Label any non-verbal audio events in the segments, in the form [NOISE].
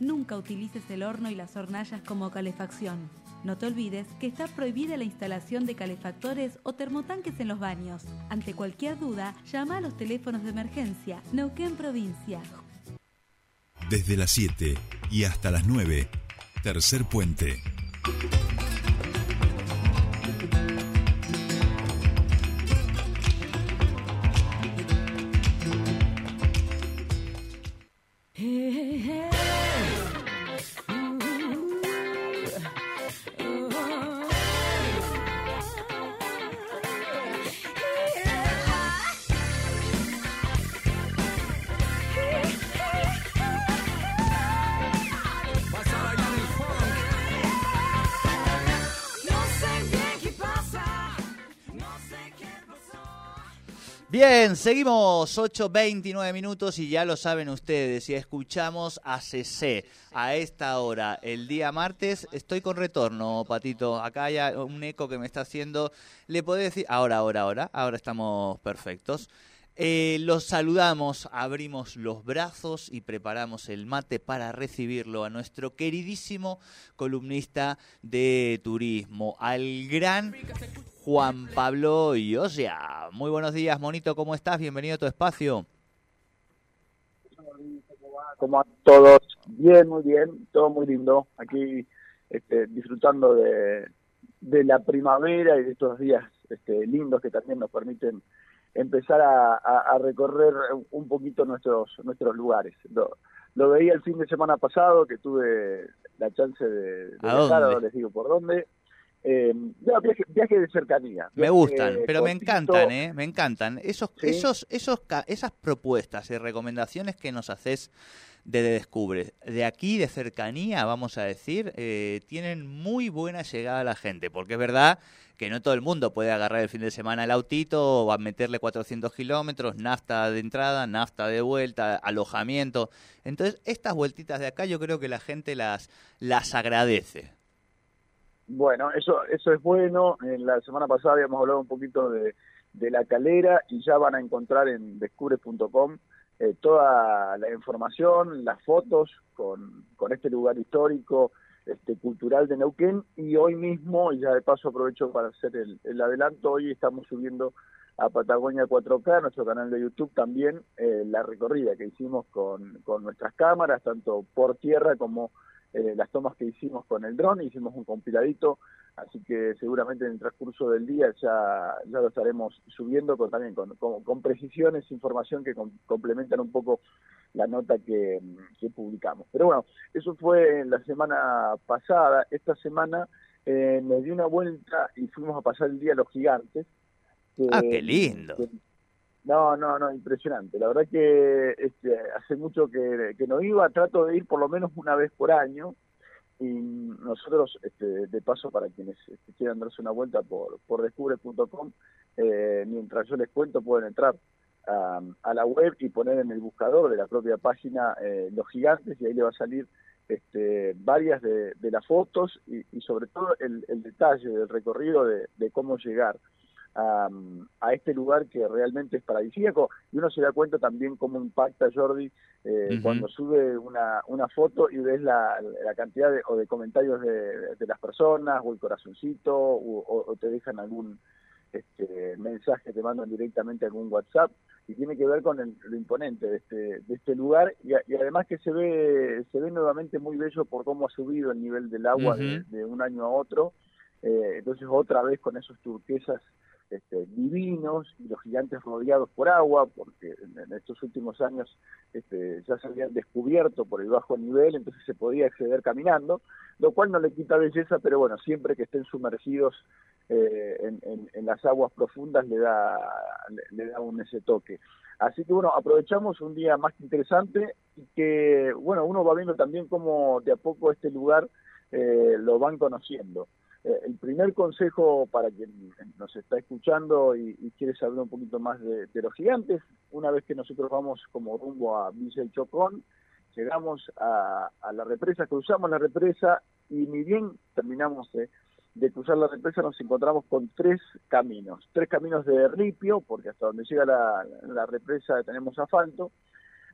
Nunca utilices el horno y las hornallas como calefacción. No te olvides que está prohibida la instalación de calefactores o termotanques en los baños. Ante cualquier duda, llama a los teléfonos de emergencia. Neuquén Provincia. Desde las 7 y hasta las 9, tercer puente. Bien, seguimos 8.29 minutos y ya lo saben ustedes, y escuchamos a CC a esta hora, el día martes, estoy con retorno, Patito, acá hay un eco que me está haciendo, le puedo decir, ahora, ahora, ahora, ahora estamos perfectos. Eh, los saludamos, abrimos los brazos y preparamos el mate para recibirlo a nuestro queridísimo columnista de turismo, al gran Juan Pablo y sea, Muy buenos días, Monito, ¿cómo estás? Bienvenido a tu espacio. ¿Cómo a todos? Bien, muy bien, todo muy lindo. Aquí este, disfrutando de, la primavera y de estos días este, lindos que también nos permiten empezar a, recorrer un poquito nuestros nuestros lugares. Lo, veía el fin de semana pasado, que tuve la chance de, de les digo por dónde, eh, viaje, de cercanía. Me gustan, pero me encantan, ¿eh? Me encantan. Esos, esos, esos, esas propuestas y recomendaciones que nos haces de Descubre, de aquí, de cercanía, vamos a decir, eh, tienen muy buena llegada a la gente, porque es verdad que no todo el mundo puede agarrar el fin de semana el autito o a meterle 400 kilómetros, nafta de entrada, nafta de vuelta, alojamiento. Entonces, estas vueltitas de acá yo creo que la gente las, las agradece. Bueno, eso, eso es bueno. En la semana pasada habíamos hablado un poquito de, la calera y ya van a encontrar en descubre.com eh, toda la información, las fotos con, con este lugar histórico, este, cultural de Neuquén y hoy mismo, y ya de paso aprovecho para hacer el, adelanto, hoy estamos subiendo a Patagonia 4K, nuestro canal de YouTube también, eh, la recorrida que hicimos con, con nuestras cámaras, tanto por tierra como eh, las tomas que hicimos con el dron, hicimos un compiladito, así que seguramente en el transcurso del día ya, ya lo estaremos subiendo con, también con, con, precisiones, información que complementan un poco la nota que, publicamos. Pero bueno, eso fue la semana pasada, esta semana eh, me di una vuelta y fuimos a pasar el día a los gigantes. ah, qué lindo. No, no, no, impresionante. La verdad que este, hace mucho que, no iba, trato de ir por lo menos una vez por año. Y nosotros, este, de paso, para quienes este, quieran darse una vuelta por, por descubre.com, eh, mientras yo les cuento pueden entrar a, la web y poner en el buscador de la propia página eh, los gigantes y ahí le va a salir este, varias de, las fotos y, sobre todo el, detalle del recorrido de cómo llegar a, este lugar que realmente es paradisíaco. Y uno se da cuenta también cómo impacta Jordi eh, cuando sube una, una foto y ves la, la cantidad de, o de comentarios de, de, las personas o el corazoncito o, te dejan algún este, mensaje, te mandan directamente algún WhatsApp y tiene que ver con el, lo imponente de este, de este lugar. Y, además que se ve se ve nuevamente muy bello por cómo ha subido el nivel del agua de, un año a otro. Eh, entonces otra vez con esos turquesas este, divinos y los gigantes rodeados por agua, porque en, estos últimos años este, ya se habían descubierto por el bajo nivel, entonces se podía acceder caminando, lo cual no le quita belleza, pero bueno, siempre que estén sumergidos eh, en, las aguas profundas le da, le, da un ese toque. Así que bueno, aprovechamos un día más interesante y que, bueno, uno va viendo también cómo de a poco este lugar eh, lo van conociendo. Eh, el primer consejo para quien nos está escuchando y, quiere saber un poquito más de, los gigantes, una vez que nosotros vamos como rumbo a Villa Chocón, llegamos a, la represa, cruzamos la represa y ni bien terminamos de, cruzar la represa nos encontramos con tres caminos, tres caminos de ripio, porque hasta donde llega la, represa tenemos asfalto,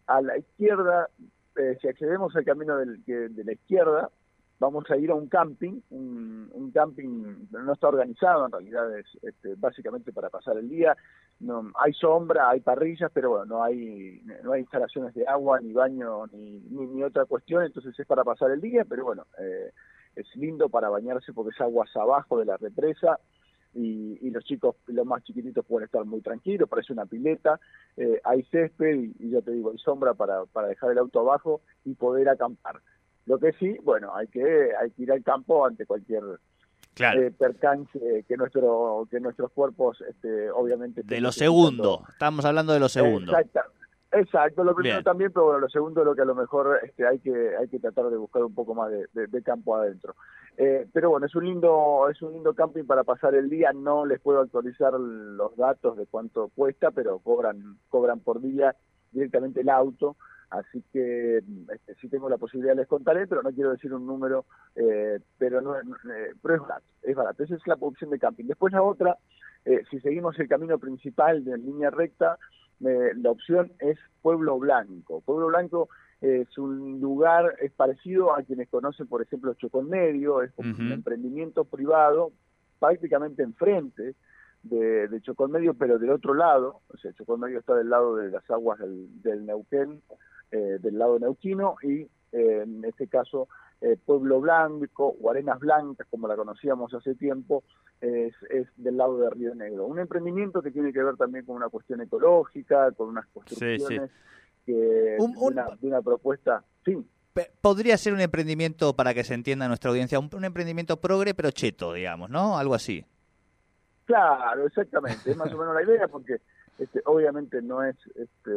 a la izquierda eh, si accedemos al camino del, de la izquierda, vamos a ir a un camping, un, camping no está organizado, en realidad es este, básicamente para pasar el día. No, hay sombra, hay parrillas, pero bueno, no hay, no hay instalaciones de agua, ni baño, ni, ni, otra cuestión, entonces es para pasar el día, pero bueno, eh, es lindo para bañarse porque es aguas abajo de la represa. Y, los chicos, los más chiquititos pueden estar muy tranquilos, parece una pileta, eh, hay césped y, y, ya te digo, hay sombra para, para dejar el auto abajo y poder acampar. Lo que sí, bueno, hay que, hay que ir al campo ante cualquier eh, percance que nuestro que nuestros cuerpos este, obviamente de lo segundo. Estamos hablando de lo segundo. Exacto exacto lo primero también pero bueno lo segundo es lo que a lo mejor este, hay que hay que tratar de buscar un poco más de, campo adentro. Eh, pero bueno es un lindo es un lindo camping para pasar el día. No les puedo actualizar los datos de cuánto cuesta pero cobran cobran por día directamente el auto Así que este, si tengo la posibilidad les contaré, pero no quiero decir un número, eh, pero, no, eh, pero es barato, es barato. Esa es la opción de camping. Después la otra, eh, si seguimos el camino principal de línea recta, la opción es Pueblo Blanco. Pueblo Blanco es un lugar, es parecido a quienes conocen, por ejemplo, Chocón Medio, es un emprendimiento privado prácticamente enfrente de, de Chocón Medio, pero del otro lado, o sea, Chocón Medio está del lado de las aguas del, del Neuquén, eh, del lado neuquino y eh, en este caso eh, Pueblo Blanco o Arenas Blancas, como la conocíamos hace tiempo, es, del lado de Río Negro. Un emprendimiento que tiene que ver también con una cuestión ecológica, con unas construcciones Que, de, una, propuesta... Sí. Podría ser un emprendimiento, para que se entienda nuestra audiencia, un, un emprendimiento progre pero cheto, digamos, ¿no? Algo así. Claro, exactamente, es más o menos la idea, porque este, obviamente no es este,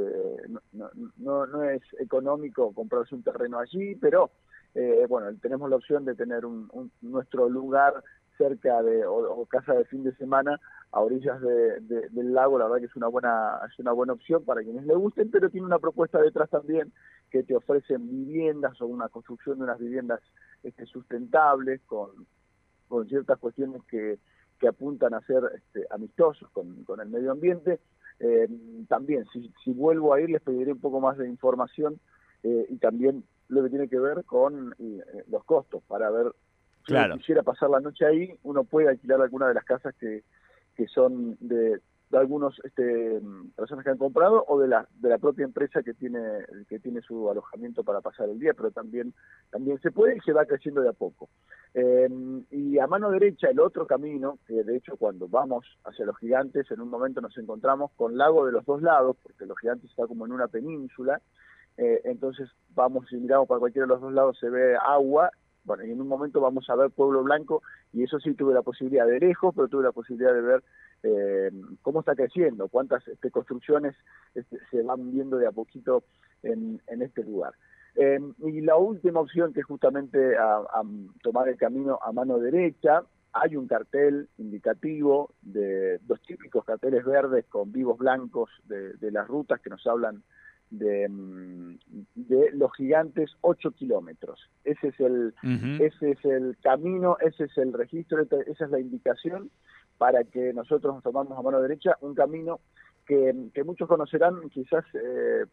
no, no, es económico comprarse un terreno allí, pero eh, bueno, tenemos la opción de tener un, nuestro lugar cerca de o, casa de fin de semana a orillas del lago, la verdad que es una buena es una buena opción para quienes le gusten, pero tiene una propuesta detrás también que te ofrecen viviendas o una construcción de unas viviendas este, sustentables con, con ciertas cuestiones que, que apuntan a ser este, amistosos con, con el medio ambiente eh, también, si, si, vuelvo a ir, les pediré un poco más de información eh, y también lo que tiene que ver con eh, los costos, para ver si quisiera pasar la noche ahí, uno puede alquilar alguna de las casas que, que son de, de algunos este, personas que han comprado o de la, de la propia empresa que tiene, que tiene su alojamiento para pasar el día, pero también, también se puede y se va creciendo de a poco. Eh, y a mano derecha el otro camino, que de hecho cuando vamos hacia los gigantes, en un momento nos encontramos con lago de los dos lados, porque los gigantes está como en una península, eh, entonces vamos y miramos para cualquiera de los dos lados, se ve agua bueno, y en un momento vamos a ver Pueblo Blanco, y eso sí tuve la posibilidad de lejos, pero tuve la posibilidad de ver eh, cómo está creciendo, cuántas este, construcciones este, se van viendo de a poquito en, este lugar. Eh, y la última opción, que es justamente tomar el camino a mano derecha, hay un cartel indicativo de dos típicos carteles verdes con vivos blancos de, las rutas que nos hablan de, mm, de los gigantes 8 kilómetros. Ese es el ese es el camino, ese es el registro, esa es la indicación para que nosotros nos tomamos a mano derecha un camino que, que muchos conocerán quizás eh,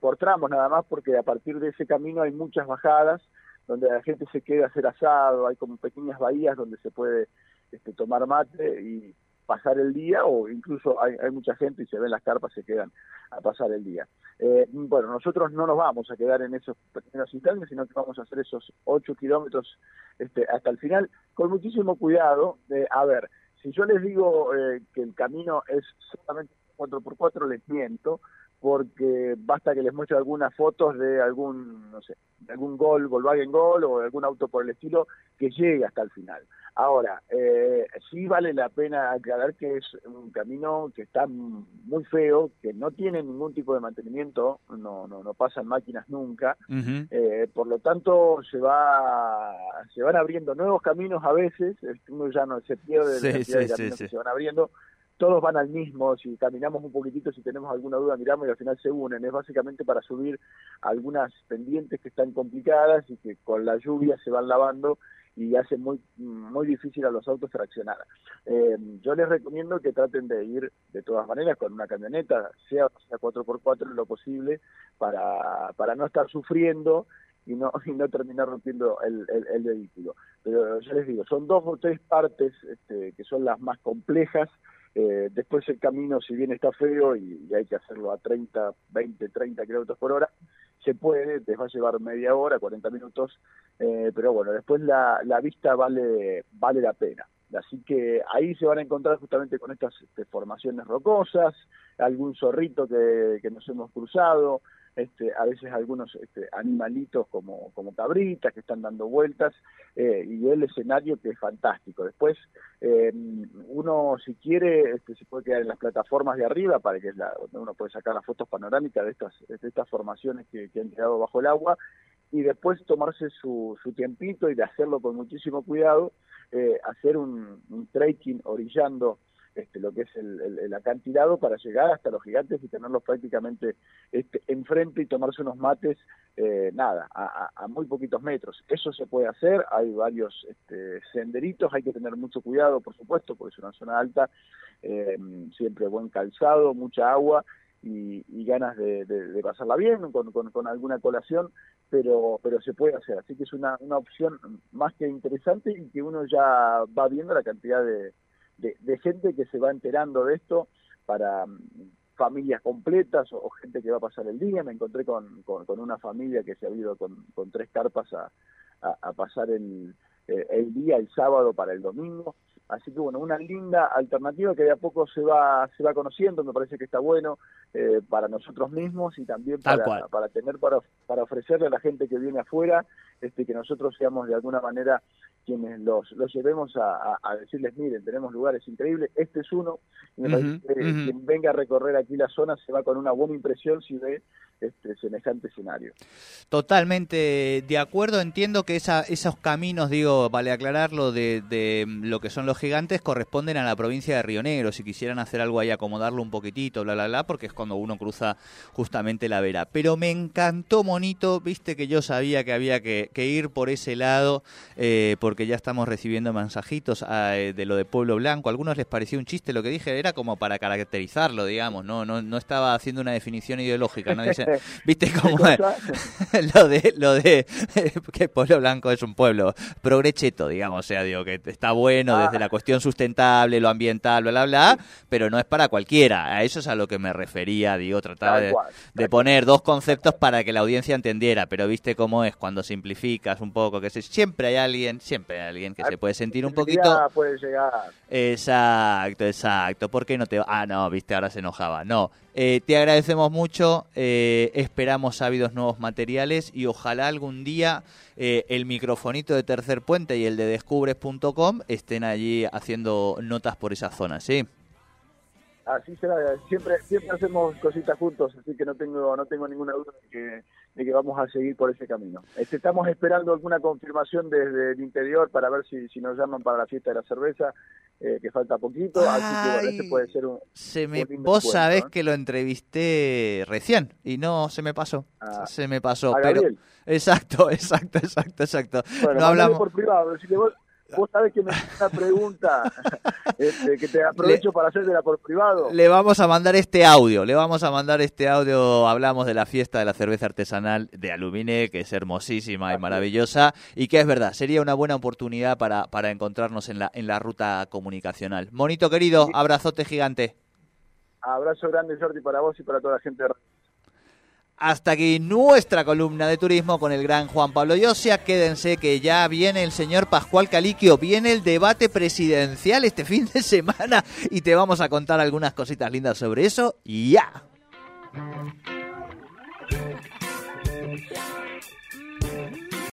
por tramos nada más, porque a partir de ese camino hay muchas bajadas donde la gente se queda a hacer asado, hay como pequeñas bahías donde se puede este, tomar mate y pasar el día o incluso hay, mucha gente y se ven las carpas se quedan a pasar el día. Eh, bueno, nosotros no nos vamos a quedar en esos pequeños instantes, sino que vamos a hacer esos 8 kilómetros este, hasta el final con muchísimo cuidado. de a ver, si yo les digo eh, que el camino es solamente 4x4, les miento, porque basta que les muestre algunas fotos de algún, no sé, de algún gol, Volkswagen Gol o de algún auto por el estilo que llegue hasta el final. Ahora, eh, sí vale la pena aclarar que es un camino que está muy feo, que no tiene ningún tipo de mantenimiento, no, no, no pasan máquinas nunca, eh, por lo tanto se va, se van abriendo nuevos caminos a veces, uno ya no se pierde de la de caminos que se van abriendo, todos van al mismo, si caminamos un poquitito, si tenemos alguna duda, miramos y al final se unen. Es básicamente para subir algunas pendientes que están complicadas y que con la lluvia se van lavando y hace muy muy difícil a los autos traccionar. Eh, yo les recomiendo que traten de ir de todas maneras con una camioneta, sea, sea 4x4 lo posible, para, para no estar sufriendo y no, y no terminar rompiendo el, vehículo. Pero ya les digo, son dos o tres partes este, que son las más complejas. Eh, después el camino, si bien está feo y, hay que hacerlo a 30, 20, 30 kilómetros por hora, se puede, te va a llevar media hora, 40 minutos, eh, pero bueno, después la, la vista vale, vale la pena. Así que ahí se van a encontrar justamente con estas este, formaciones rocosas, algún zorrito que, que nos hemos cruzado, este, a veces algunos este, animalitos como, como cabritas que están dando vueltas eh, y el escenario que es fantástico. Después eh, uno si quiere este, se puede quedar en las plataformas de arriba para que es la, uno puede sacar las fotos panorámicas de estas, de estas formaciones que, han quedado bajo el agua y después tomarse su, su tiempito y de hacerlo con muchísimo cuidado, eh, hacer un, un trekking orillando este, lo que es el, acantilado para llegar hasta los gigantes y tenerlos prácticamente este, enfrente y tomarse unos mates, eh, nada, a, muy poquitos metros. Eso se puede hacer, hay varios este, senderitos, hay que tener mucho cuidado, por supuesto, porque es una zona alta, eh, siempre buen calzado, mucha agua y, ganas de, pasarla bien con, con, alguna colación, pero, pero se puede hacer. Así que es una, una opción más que interesante y que uno ya va viendo la cantidad de de, gente que se va enterando de esto para mm, familias completas o, gente que va a pasar el día. Me encontré con, con, una familia que se ha ido con, con tres carpas a, a, pasar el, eh, el día, el sábado para el domingo. Así que bueno, una linda alternativa que de a poco se va se va conociendo, me parece que está bueno eh, para nosotros mismos y también para, para tener para, para ofrecerle a la gente que viene afuera, este que nosotros seamos de alguna manera quienes los, los llevemos a, a, decirles, miren, tenemos lugares increíbles, este es uno, y me parece que quien venga a recorrer aquí la zona se va con una buena impresión si ve este semejante escenario. Totalmente de acuerdo, entiendo que esa, esos caminos, digo, vale aclararlo, de, lo que son los gigantes corresponden a la provincia de Río Negro, si quisieran hacer algo ahí, acomodarlo un poquitito, bla, bla, bla, porque es cuando uno cruza justamente la vera. Pero me encantó, Monito, viste que yo sabía que había que, ir por ese lado, eh, porque ya estamos recibiendo mensajitos ah, eh, de lo de Pueblo Blanco, a algunos les pareció un chiste lo que dije, era como para caracterizarlo, digamos, no, no, no estaba haciendo una definición ideológica, no [LAUGHS] ¿Viste cómo es? [LAUGHS] lo de lo de [LAUGHS] que Pueblo Blanco es un pueblo progrecheto, digamos, o sea, digo que está bueno desde ah. la cuestión sustentable, lo ambiental, bla bla bla, pero no es para cualquiera. A eso es a lo que me refería, digo, tratar de, poner dos conceptos para que la audiencia entendiera, pero viste cómo es cuando simplificas un poco, que siempre hay alguien, siempre hay alguien que se puede sentir un poquito puede llegar. Exacto, exacto. ¿Por qué no te Ah, no, viste, ahora se enojaba. No, eh, te agradecemos mucho, eh, esperamos ávidos nuevos materiales y ojalá algún día eh, el microfonito de Tercer Puente y el de descubres.com estén allí haciendo notas por esa zona, ¿sí? Así será, siempre siempre hacemos cositas juntos, así que no tengo no tengo ninguna duda de que, de que vamos a seguir por ese camino. Este, estamos esperando alguna confirmación desde el interior para ver si, si nos llaman para la fiesta de la cerveza eh, que falta poquito, así que bueno, este puede ser un... Se me, vos sabés que lo entrevisté recién y no se me pasó, ah, se me pasó, pero... Exacto, [LAUGHS] exacto, exacto, exacto. Bueno, no hablamos por privado, si vos, vos sabés que me una pregunta [LAUGHS] este, que te aprovecho para hacértela por privado. Le vamos a mandar este audio, le vamos a mandar este audio, hablamos de la fiesta de la cerveza artesanal de Alumine, que es hermosísima y maravillosa, y que es verdad, sería una buena oportunidad para, para encontrarnos en la, en la ruta comunicacional. Monito querido, abrazote gigante. Abrazo grande, Jordi, para vos y para toda la gente de hasta aquí nuestra columna de turismo con el gran Juan Pablo Yosia. Quédense que ya viene el señor Pascual Caliquio, viene el debate presidencial este [LAUGHS] fin de semana y te vamos a contar algunas cositas lindas sobre eso. Ya.